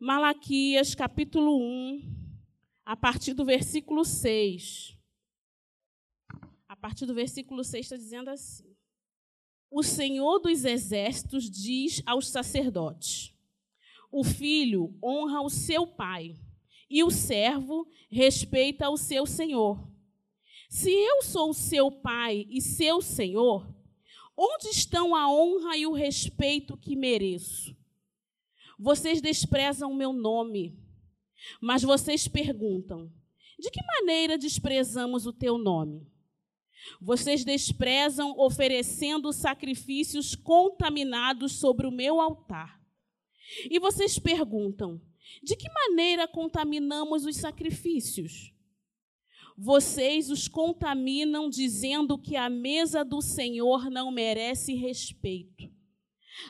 Malaquias, capítulo 1, a partir do versículo 6. A partir do versículo 6 está dizendo assim: O Senhor dos exércitos diz aos sacerdotes: O filho honra o seu pai, e o servo respeita o seu senhor. Se eu sou seu pai e seu senhor, onde estão a honra e o respeito que mereço? Vocês desprezam o meu nome, mas vocês perguntam: de que maneira desprezamos o teu nome? Vocês desprezam oferecendo sacrifícios contaminados sobre o meu altar. E vocês perguntam: de que maneira contaminamos os sacrifícios? Vocês os contaminam dizendo que a mesa do Senhor não merece respeito.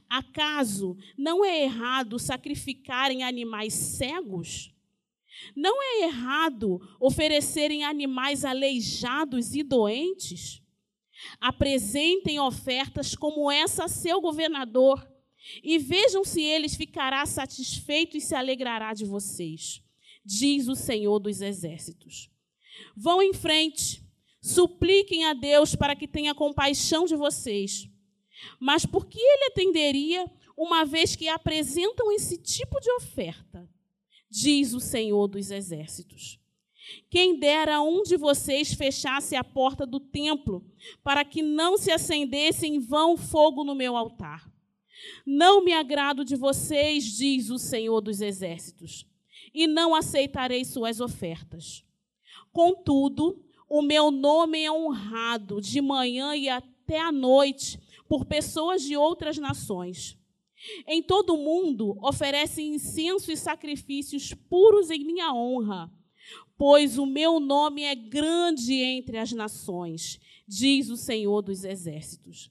Acaso não é errado sacrificarem animais cegos? Não é errado oferecerem animais aleijados e doentes? Apresentem ofertas como essa a seu governador e vejam se ele ficará satisfeito e se alegrará de vocês, diz o Senhor dos Exércitos. Vão em frente, supliquem a Deus para que tenha compaixão de vocês mas por que ele atenderia uma vez que apresentam esse tipo de oferta? Diz o Senhor dos Exércitos. Quem dera um de vocês fechasse a porta do templo, para que não se acendesse em vão fogo no meu altar. Não me agrado de vocês, diz o Senhor dos Exércitos, e não aceitarei suas ofertas. Contudo, o meu nome é honrado de manhã e até à noite por pessoas de outras nações. Em todo o mundo oferecem incenso e sacrifícios puros em minha honra, pois o meu nome é grande entre as nações, diz o Senhor dos Exércitos.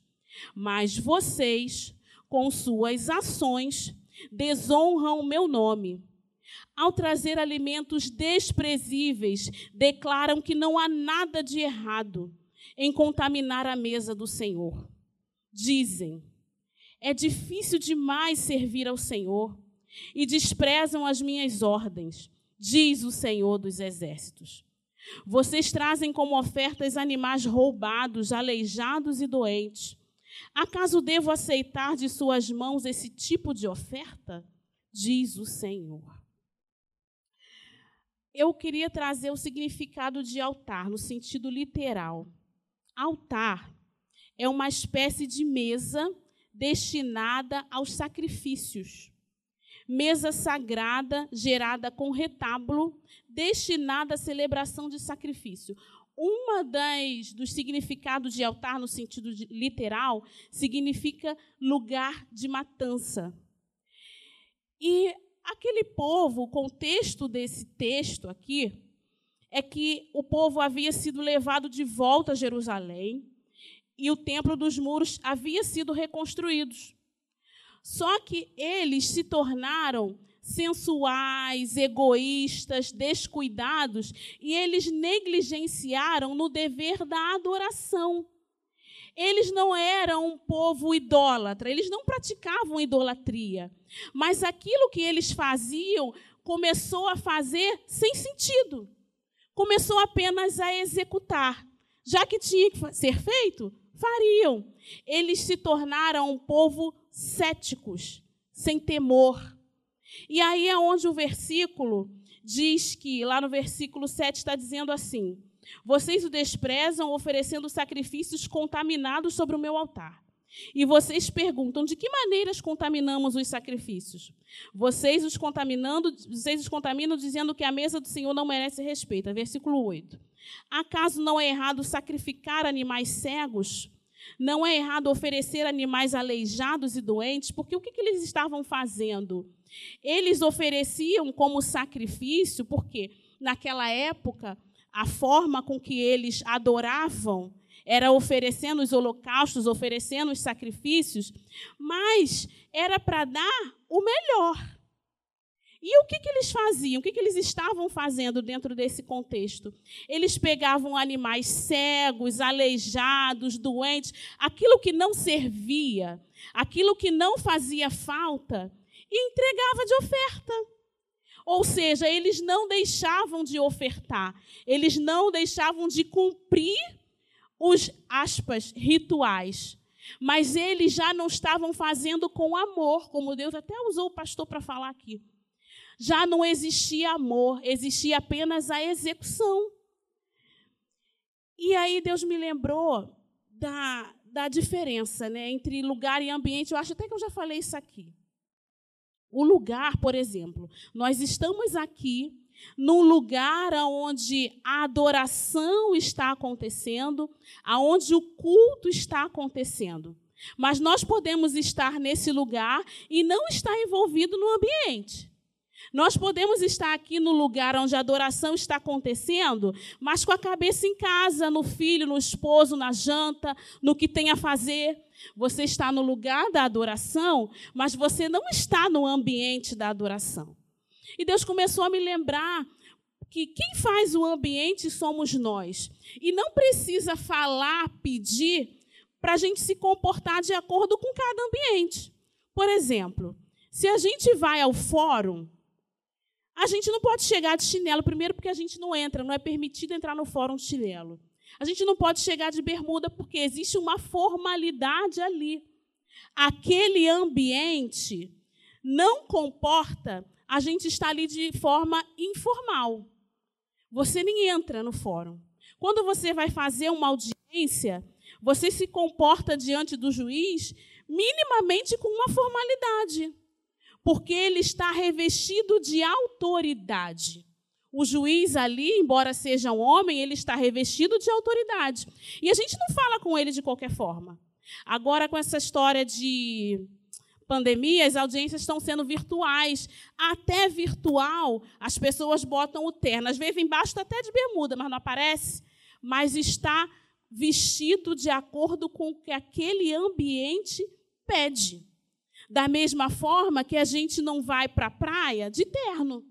Mas vocês, com suas ações, desonram o meu nome. Ao trazer alimentos desprezíveis, declaram que não há nada de errado em contaminar a mesa do Senhor dizem: É difícil demais servir ao Senhor e desprezam as minhas ordens, diz o Senhor dos Exércitos. Vocês trazem como ofertas animais roubados, aleijados e doentes. Acaso devo aceitar de suas mãos esse tipo de oferta? Diz o Senhor. Eu queria trazer o significado de altar no sentido literal. Altar é uma espécie de mesa destinada aos sacrifícios. Mesa sagrada, gerada com retábulo, destinada à celebração de sacrifício. Uma das dos significados de altar no sentido de, literal significa lugar de matança. E aquele povo, o contexto desse texto aqui é que o povo havia sido levado de volta a Jerusalém e o templo dos muros havia sido reconstruídos. Só que eles se tornaram sensuais, egoístas, descuidados e eles negligenciaram no dever da adoração. Eles não eram um povo idólatra, eles não praticavam idolatria, mas aquilo que eles faziam começou a fazer sem sentido. Começou apenas a executar. Já que tinha que ser feito, Fariam. Eles se tornaram um povo céticos, sem temor. E aí é onde o versículo diz que, lá no versículo 7 está dizendo assim: Vocês o desprezam oferecendo sacrifícios contaminados sobre o meu altar. E vocês perguntam: de que maneiras contaminamos os sacrifícios? Vocês os contaminando, vocês os contaminam dizendo que a mesa do Senhor não merece respeito. Versículo 8. Acaso não é errado sacrificar animais cegos? Não é errado oferecer animais aleijados e doentes? Porque o que, que eles estavam fazendo? Eles ofereciam como sacrifício, porque naquela época a forma com que eles adoravam era oferecendo os holocaustos, oferecendo os sacrifícios, mas era para dar o melhor. E o que, que eles faziam? O que, que eles estavam fazendo dentro desse contexto? Eles pegavam animais cegos, aleijados, doentes, aquilo que não servia, aquilo que não fazia falta, e entregava de oferta. Ou seja, eles não deixavam de ofertar, eles não deixavam de cumprir os aspas rituais. Mas eles já não estavam fazendo com amor, como Deus até usou o pastor para falar aqui. Já não existia amor, existia apenas a execução. E aí Deus me lembrou da, da diferença né, entre lugar e ambiente. Eu acho até que eu já falei isso aqui. O lugar, por exemplo, nós estamos aqui num lugar onde a adoração está acontecendo, aonde o culto está acontecendo. Mas nós podemos estar nesse lugar e não estar envolvido no ambiente. Nós podemos estar aqui no lugar onde a adoração está acontecendo, mas com a cabeça em casa, no filho, no esposo, na janta, no que tem a fazer. Você está no lugar da adoração, mas você não está no ambiente da adoração. E Deus começou a me lembrar que quem faz o ambiente somos nós. E não precisa falar, pedir, para a gente se comportar de acordo com cada ambiente. Por exemplo, se a gente vai ao fórum, a gente não pode chegar de chinelo, primeiro porque a gente não entra, não é permitido entrar no fórum de chinelo. A gente não pode chegar de bermuda porque existe uma formalidade ali. Aquele ambiente não comporta a gente estar ali de forma informal. Você nem entra no fórum. Quando você vai fazer uma audiência, você se comporta diante do juiz minimamente com uma formalidade porque ele está revestido de autoridade. O juiz ali, embora seja um homem, ele está revestido de autoridade. E a gente não fala com ele de qualquer forma. Agora, com essa história de pandemia, as audiências estão sendo virtuais. Até virtual, as pessoas botam o terno. Às vezes embaixo está até de bermuda, mas não aparece. Mas está vestido de acordo com o que aquele ambiente pede. Da mesma forma que a gente não vai para a praia de terno.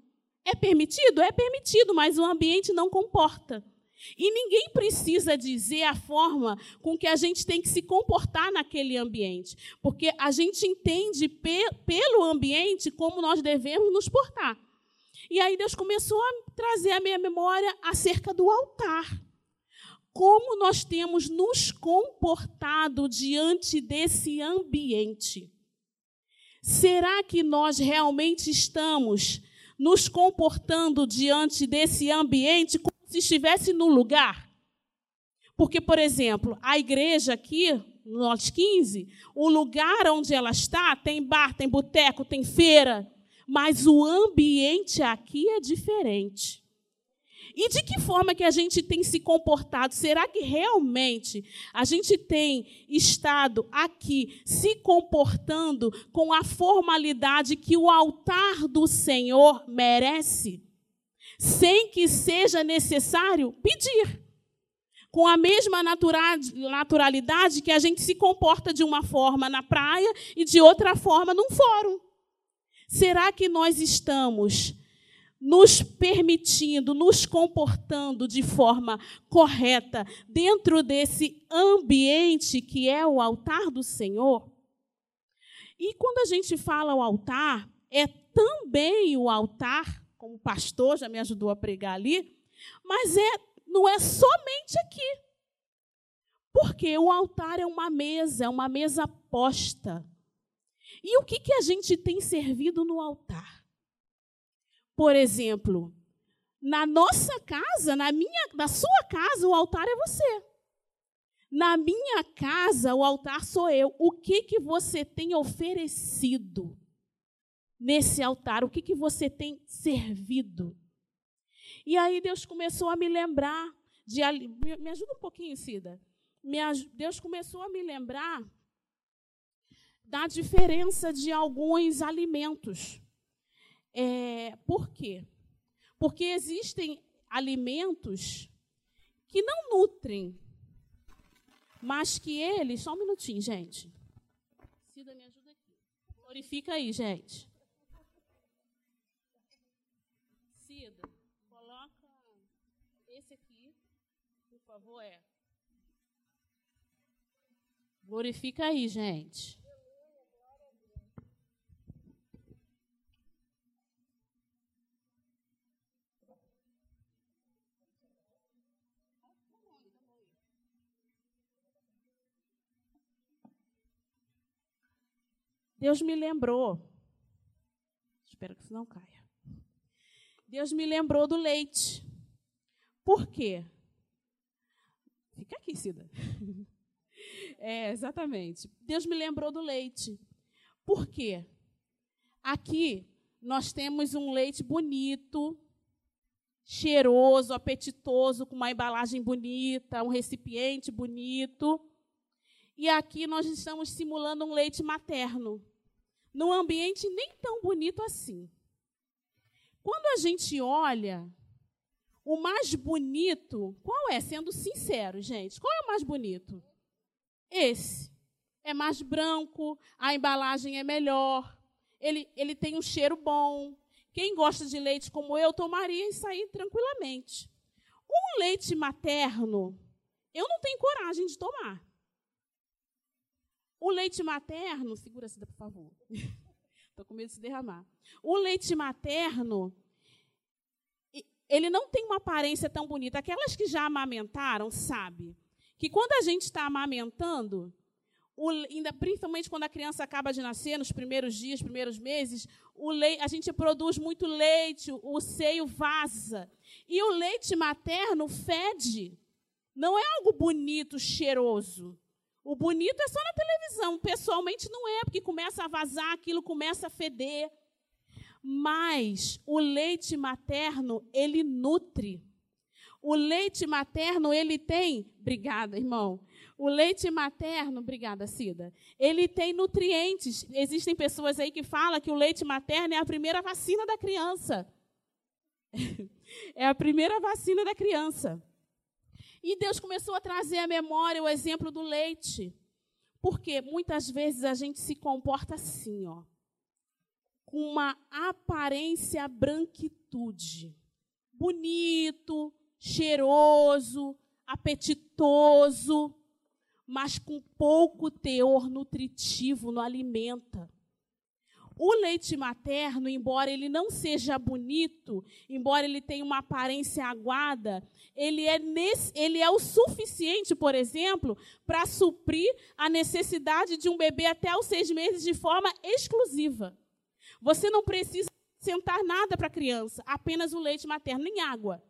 É permitido? É permitido, mas o ambiente não comporta. E ninguém precisa dizer a forma com que a gente tem que se comportar naquele ambiente, porque a gente entende pe pelo ambiente como nós devemos nos portar. E aí Deus começou a trazer à minha memória acerca do altar. Como nós temos nos comportado diante desse ambiente. Será que nós realmente estamos nos comportando diante desse ambiente se estivesse no lugar? Porque, por exemplo, a igreja aqui, nós 15, o lugar onde ela está tem bar, tem boteco, tem feira, mas o ambiente aqui é diferente. E de que forma que a gente tem se comportado? Será que realmente a gente tem estado aqui se comportando com a formalidade que o altar do Senhor merece? Sem que seja necessário pedir. Com a mesma naturalidade que a gente se comporta de uma forma na praia e de outra forma num fórum. Será que nós estamos nos permitindo, nos comportando de forma correta dentro desse ambiente que é o altar do Senhor. E quando a gente fala o altar, é também o altar, como pastor já me ajudou a pregar ali, mas é não é somente aqui. Porque o altar é uma mesa, é uma mesa posta. E o que, que a gente tem servido no altar? Por exemplo, na nossa casa, na minha, na sua casa, o altar é você. Na minha casa, o altar sou eu. O que que você tem oferecido nesse altar? O que que você tem servido? E aí Deus começou a me lembrar de me ajuda um pouquinho, Cida. Deus começou a me lembrar da diferença de alguns alimentos. É, por quê? Porque existem alimentos que não nutrem, mas que eles. Só um minutinho, gente. Cida, me ajuda aqui. Glorifica aí, gente. Glorifica aí, gente. Deus me lembrou. Espero que isso não caia. Deus me lembrou do leite. Por quê? Fica aqui, Cida. É, exatamente. Deus me lembrou do leite. Por quê? Aqui nós temos um leite bonito, cheiroso, apetitoso, com uma embalagem bonita, um recipiente bonito. E aqui nós estamos simulando um leite materno, num ambiente nem tão bonito assim. Quando a gente olha, o mais bonito, qual é? Sendo sincero, gente, qual é o mais bonito? Esse. É mais branco, a embalagem é melhor, ele, ele tem um cheiro bom. Quem gosta de leite como eu, tomaria isso aí tranquilamente. Um leite materno, eu não tenho coragem de tomar. O leite materno, segura se por favor. Estou com medo de se derramar. O leite materno, ele não tem uma aparência tão bonita. Aquelas que já amamentaram, sabe que quando a gente está amamentando, o, ainda, principalmente quando a criança acaba de nascer, nos primeiros dias, primeiros meses, o leite, a gente produz muito leite, o seio vaza. E o leite materno fede. Não é algo bonito, cheiroso. O bonito é só na televisão. Pessoalmente não é, porque começa a vazar, aquilo começa a feder. Mas o leite materno, ele nutre. O leite materno, ele tem. Obrigada, irmão. O leite materno, obrigada, Cida. Ele tem nutrientes. Existem pessoas aí que falam que o leite materno é a primeira vacina da criança. é a primeira vacina da criança. E Deus começou a trazer à memória o exemplo do leite. Porque muitas vezes a gente se comporta assim, ó, com uma aparência branquitude. Bonito, cheiroso, apetitoso, mas com pouco teor nutritivo no alimenta. O leite materno, embora ele não seja bonito, embora ele tenha uma aparência aguada, ele é, nesse, ele é o suficiente, por exemplo, para suprir a necessidade de um bebê até os seis meses de forma exclusiva. Você não precisa sentar nada para a criança, apenas o leite materno, nem água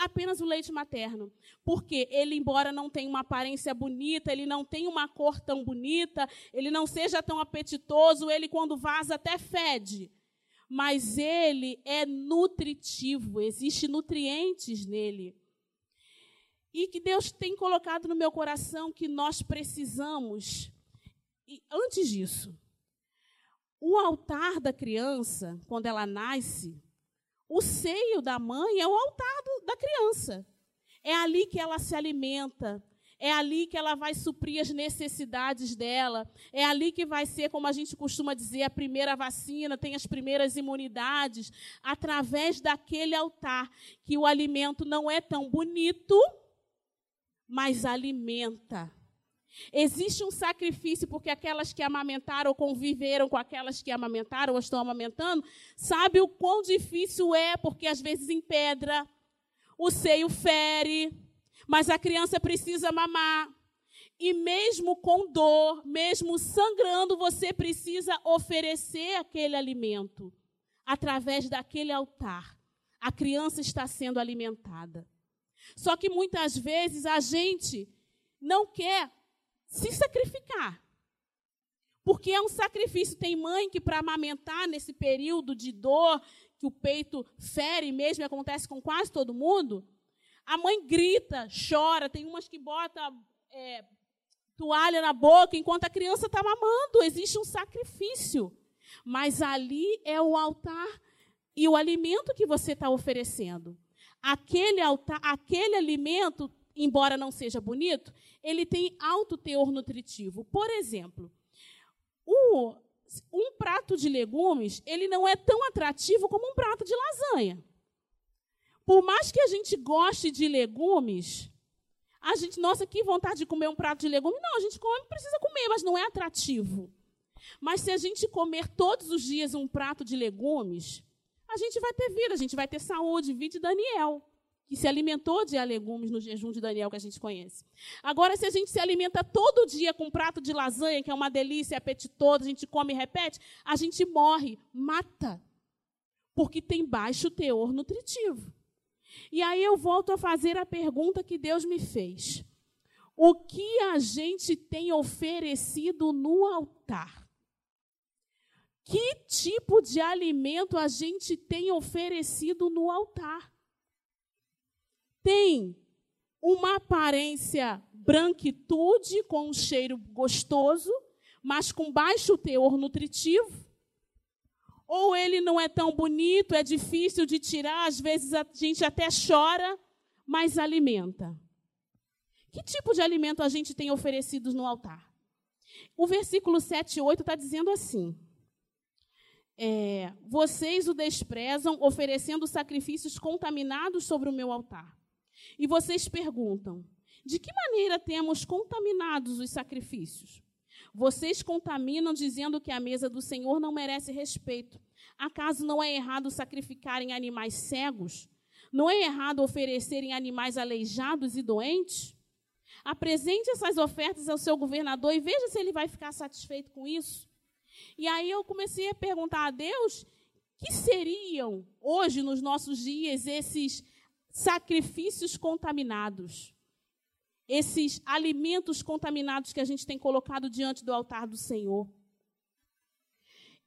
apenas o leite materno. Porque ele, embora não tenha uma aparência bonita, ele não tenha uma cor tão bonita, ele não seja tão apetitoso, ele, quando vaza, até fede. Mas ele é nutritivo, existe nutrientes nele. E que Deus tem colocado no meu coração que nós precisamos. E antes disso, o altar da criança, quando ela nasce, o seio da mãe é o altar do, da criança. É ali que ela se alimenta. É ali que ela vai suprir as necessidades dela. É ali que vai ser, como a gente costuma dizer, a primeira vacina, tem as primeiras imunidades. Através daquele altar, que o alimento não é tão bonito, mas alimenta. Existe um sacrifício, porque aquelas que amamentaram ou conviveram com aquelas que amamentaram ou estão amamentando, sabe o quão difícil é, porque às vezes em pedra, o seio fere, mas a criança precisa mamar. E mesmo com dor, mesmo sangrando, você precisa oferecer aquele alimento através daquele altar. A criança está sendo alimentada. Só que muitas vezes a gente não quer se sacrificar. Porque é um sacrifício. Tem mãe que, para amamentar nesse período de dor, que o peito fere mesmo, acontece com quase todo mundo, a mãe grita, chora. Tem umas que botam é, toalha na boca enquanto a criança está mamando. Existe um sacrifício. Mas ali é o altar e o alimento que você está oferecendo. Aquele, altar, aquele alimento embora não seja bonito, ele tem alto teor nutritivo. Por exemplo, o, um prato de legumes, ele não é tão atrativo como um prato de lasanha. Por mais que a gente goste de legumes, a gente, nossa, que vontade de comer um prato de legumes. Não, a gente come, precisa comer, mas não é atrativo. Mas se a gente comer todos os dias um prato de legumes, a gente vai ter vida, a gente vai ter saúde, vide Daniel que se alimentou de legumes no jejum de Daniel que a gente conhece. Agora, se a gente se alimenta todo dia com um prato de lasanha, que é uma delícia, é apetitoso, a gente come e repete, a gente morre, mata, porque tem baixo teor nutritivo. E aí eu volto a fazer a pergunta que Deus me fez. O que a gente tem oferecido no altar? Que tipo de alimento a gente tem oferecido no altar? Tem uma aparência branquitude, com um cheiro gostoso, mas com baixo teor nutritivo? Ou ele não é tão bonito, é difícil de tirar, às vezes a gente até chora, mas alimenta? Que tipo de alimento a gente tem oferecido no altar? O versículo 7 e 8 está dizendo assim: é, Vocês o desprezam, oferecendo sacrifícios contaminados sobre o meu altar. E vocês perguntam: de que maneira temos contaminados os sacrifícios? Vocês contaminam dizendo que a mesa do Senhor não merece respeito. Acaso não é errado sacrificarem animais cegos? Não é errado oferecerem animais aleijados e doentes? Apresente essas ofertas ao seu governador e veja se ele vai ficar satisfeito com isso. E aí eu comecei a perguntar a Deus que seriam hoje, nos nossos dias, esses sacrifícios contaminados, esses alimentos contaminados que a gente tem colocado diante do altar do Senhor.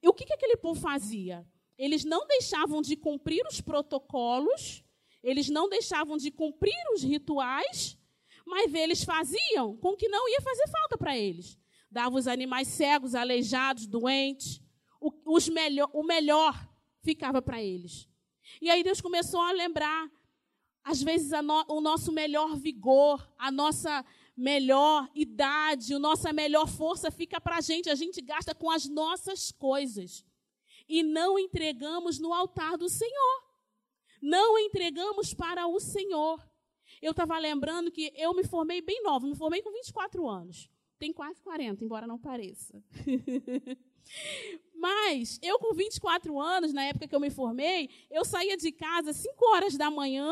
E o que, que aquele povo fazia? Eles não deixavam de cumprir os protocolos, eles não deixavam de cumprir os rituais, mas eles faziam com que não ia fazer falta para eles. Davam os animais cegos, aleijados, doentes, os melhor, o melhor ficava para eles. E aí Deus começou a lembrar às vezes no, o nosso melhor vigor, a nossa melhor idade, a nossa melhor força fica para a gente. A gente gasta com as nossas coisas. E não entregamos no altar do Senhor. Não entregamos para o Senhor. Eu estava lembrando que eu me formei bem nova, me formei com 24 anos. Tem quase 40, embora não pareça. Mas eu, com 24 anos, na época que eu me formei, eu saía de casa às 5 horas da manhã,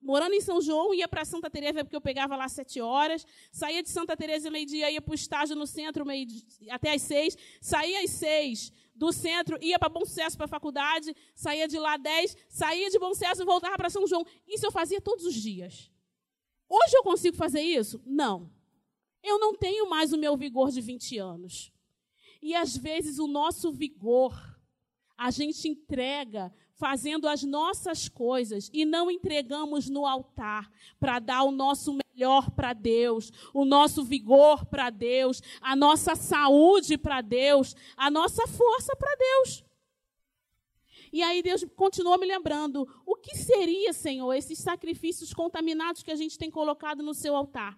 morando em São João, ia para Santa Teresa porque eu pegava lá sete horas, saía de Santa Teresa meio-dia, ia para o estágio no centro meio até às seis, saía às seis do centro, ia para Bom Sucesso para a faculdade, saía de lá dez, saía de Bom Sucesso e voltava para São João. Isso eu fazia todos os dias. Hoje eu consigo fazer isso? Não. Eu não tenho mais o meu vigor de 20 anos. E às vezes o nosso vigor a gente entrega fazendo as nossas coisas e não entregamos no altar para dar o nosso melhor para Deus, o nosso vigor para Deus, a nossa saúde para Deus, a nossa força para Deus. E aí Deus continuou me lembrando: o que seria, Senhor, esses sacrifícios contaminados que a gente tem colocado no seu altar?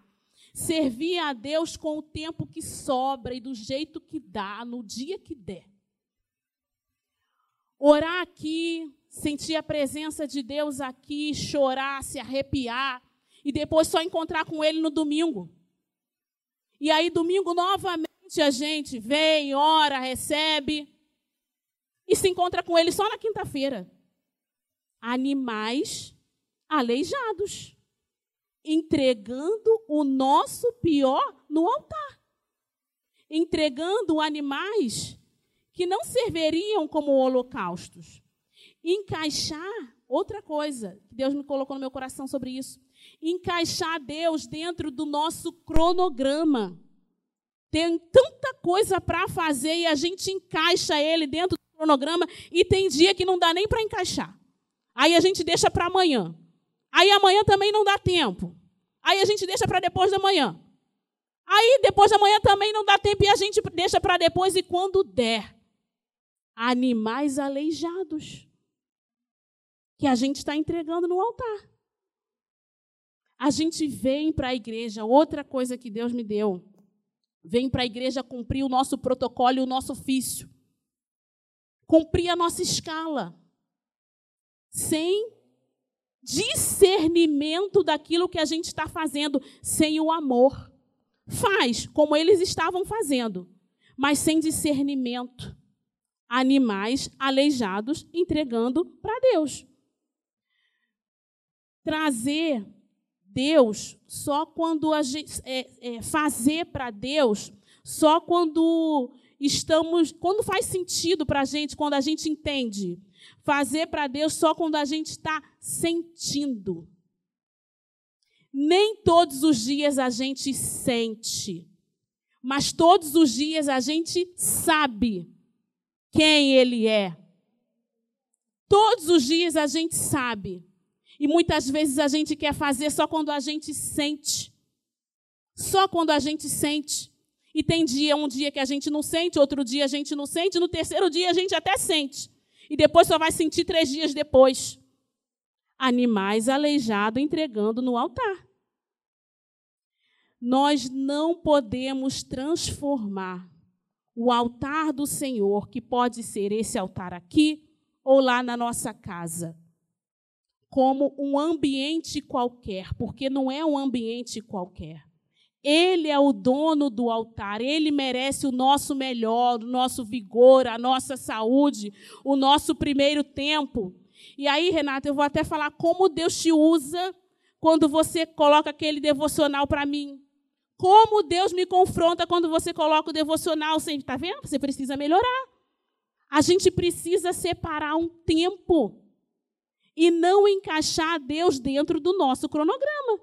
Servir a Deus com o tempo que sobra e do jeito que dá, no dia que der orar aqui, sentir a presença de Deus aqui, chorar, se arrepiar, e depois só encontrar com Ele no domingo. E aí, domingo, novamente, a gente vem, ora, recebe, e se encontra com Ele só na quinta-feira. Animais aleijados, entregando o nosso pior no altar. Entregando animais que não serviriam como holocaustos. Encaixar, outra coisa, que Deus me colocou no meu coração sobre isso. Encaixar Deus dentro do nosso cronograma. Tem tanta coisa para fazer e a gente encaixa ele dentro do cronograma e tem dia que não dá nem para encaixar. Aí a gente deixa para amanhã. Aí amanhã também não dá tempo. Aí a gente deixa para depois da manhã. Aí depois da manhã também não dá tempo e a gente deixa para depois e quando der animais aleijados que a gente está entregando no altar. A gente vem para a igreja, outra coisa que Deus me deu, vem para a igreja cumprir o nosso protocolo e o nosso ofício, cumprir a nossa escala, sem discernimento daquilo que a gente está fazendo, sem o amor. Faz como eles estavam fazendo, mas sem discernimento animais aleijados entregando para Deus. trazer Deus só quando a gente é, é, fazer para Deus só quando estamos, quando faz sentido para a gente, quando a gente entende. Fazer para Deus só quando a gente está sentindo. Nem todos os dias a gente sente, mas todos os dias a gente sabe quem Ele é. Todos os dias a gente sabe. E muitas vezes a gente quer fazer só quando a gente sente. Só quando a gente sente. E tem dia, um dia que a gente não sente, outro dia a gente não sente, no terceiro dia a gente até sente. E depois só vai sentir três dias depois. Animais aleijados entregando no altar. Nós não podemos transformar o altar do Senhor, que pode ser esse altar aqui ou lá na nossa casa, como um ambiente qualquer, porque não é um ambiente qualquer. Ele é o dono do altar, ele merece o nosso melhor, o nosso vigor, a nossa saúde, o nosso primeiro tempo. E aí, Renata, eu vou até falar como Deus te usa quando você coloca aquele devocional para mim. Como Deus me confronta quando você coloca o devocional. Você está vendo? Você precisa melhorar. A gente precisa separar um tempo e não encaixar Deus dentro do nosso cronograma.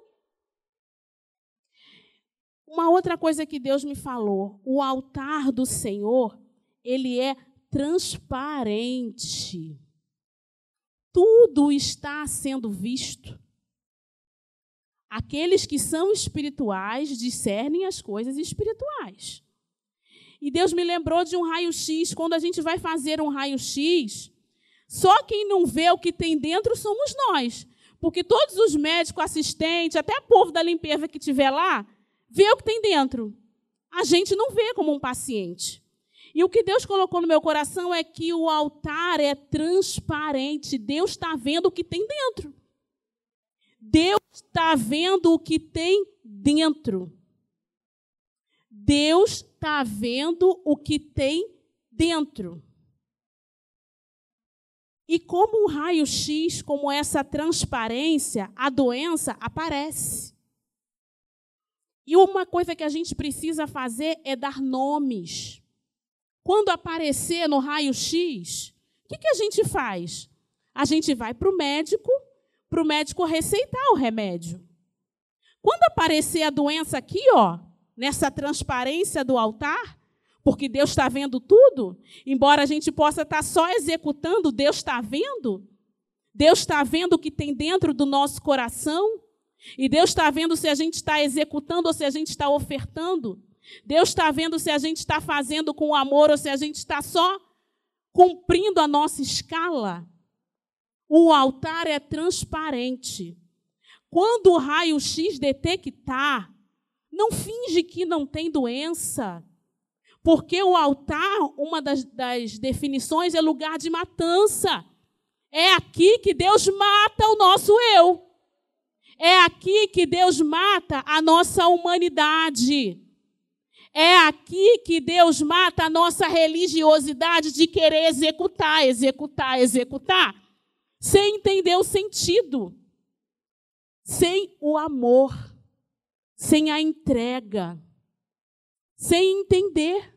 Uma outra coisa que Deus me falou, o altar do Senhor, ele é transparente. Tudo está sendo visto. Aqueles que são espirituais discernem as coisas espirituais. E Deus me lembrou de um raio-x. Quando a gente vai fazer um raio-x, só quem não vê o que tem dentro somos nós. Porque todos os médicos, assistentes, até o povo da limpeza que estiver lá, vê o que tem dentro. A gente não vê como um paciente. E o que Deus colocou no meu coração é que o altar é transparente. Deus está vendo o que tem dentro. Deus está vendo o que tem dentro. Deus está vendo o que tem dentro. E como um raio-x, como essa transparência, a doença aparece. E uma coisa que a gente precisa fazer é dar nomes. Quando aparecer no raio-x, o que, que a gente faz? A gente vai para o médico, para o médico receitar o remédio. Quando aparecer a doença aqui, ó, nessa transparência do altar, porque Deus está vendo tudo, embora a gente possa estar tá só executando, Deus está vendo. Deus está vendo o que tem dentro do nosso coração. E Deus está vendo se a gente está executando ou se a gente está ofertando. Deus está vendo se a gente está fazendo com amor ou se a gente está só cumprindo a nossa escala. O altar é transparente. Quando o raio-x detectar, não finge que não tem doença. Porque o altar, uma das, das definições, é lugar de matança. É aqui que Deus mata o nosso eu. É aqui que Deus mata a nossa humanidade. É aqui que Deus mata a nossa religiosidade de querer executar, executar, executar, sem entender o sentido, sem o amor, sem a entrega, sem entender,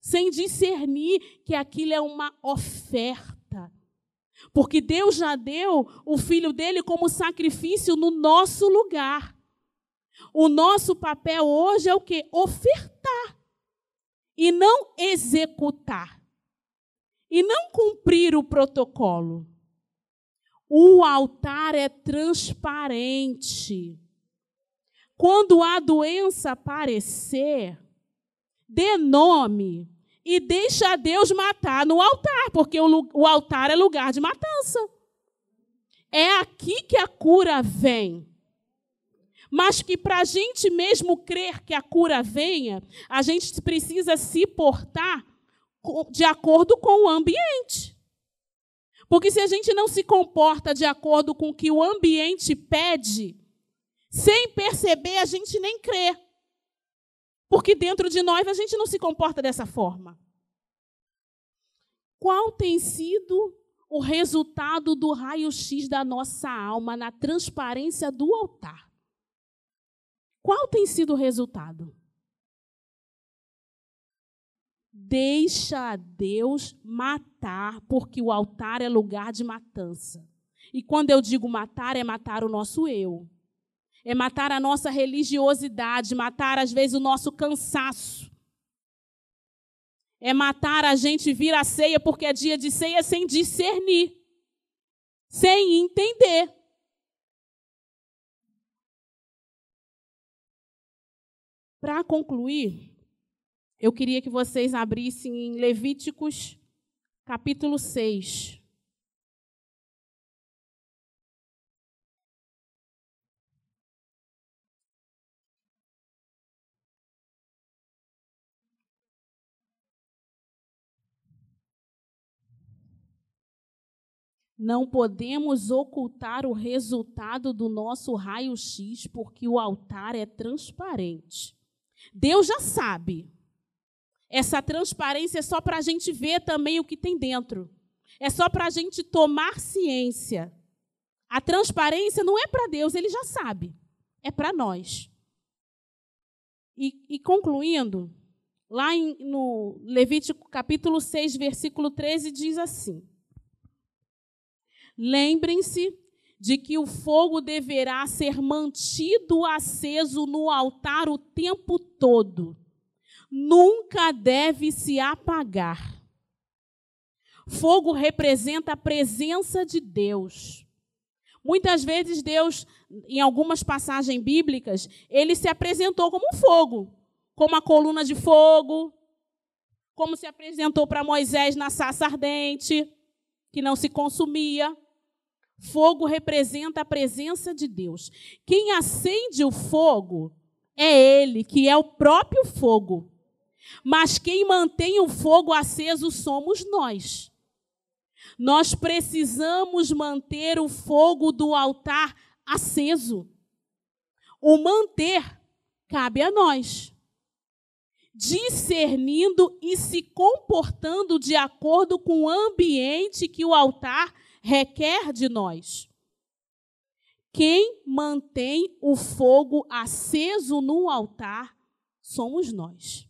sem discernir que aquilo é uma oferta. Porque Deus já deu o filho dele como sacrifício no nosso lugar. O nosso papel hoje é o que? Ofertar. E não executar. E não cumprir o protocolo. O altar é transparente. Quando a doença aparecer, dê nome e deixa Deus matar no altar, porque o, o altar é lugar de matança. É aqui que a cura vem. Mas que para a gente mesmo crer que a cura venha, a gente precisa se portar de acordo com o ambiente. Porque se a gente não se comporta de acordo com o que o ambiente pede, sem perceber, a gente nem crê. Porque dentro de nós a gente não se comporta dessa forma. Qual tem sido o resultado do raio-x da nossa alma na transparência do altar. Qual tem sido o resultado? Deixa Deus matar, porque o altar é lugar de matança. E quando eu digo matar, é matar o nosso eu. É matar a nossa religiosidade, matar às vezes o nosso cansaço. É matar a gente vir à ceia porque é dia de ceia sem discernir, sem entender. Para concluir, eu queria que vocês abrissem em Levíticos capítulo 6. Não podemos ocultar o resultado do nosso raio-x, porque o altar é transparente. Deus já sabe. Essa transparência é só para a gente ver também o que tem dentro. É só para a gente tomar ciência. A transparência não é para Deus, ele já sabe. É para nós. E, e, concluindo, lá em, no Levítico capítulo 6, versículo 13, diz assim: Lembrem-se de que o fogo deverá ser mantido aceso no altar o tempo todo. Nunca deve se apagar. Fogo representa a presença de Deus. Muitas vezes Deus, em algumas passagens bíblicas, ele se apresentou como fogo, como a coluna de fogo, como se apresentou para Moisés na sarça ardente, que não se consumia. Fogo representa a presença de Deus. Quem acende o fogo é Ele, que é o próprio fogo. Mas quem mantém o fogo aceso somos nós. Nós precisamos manter o fogo do altar aceso. O manter cabe a nós. Discernindo e se comportando de acordo com o ambiente que o altar requer de nós. Quem mantém o fogo aceso no altar somos nós.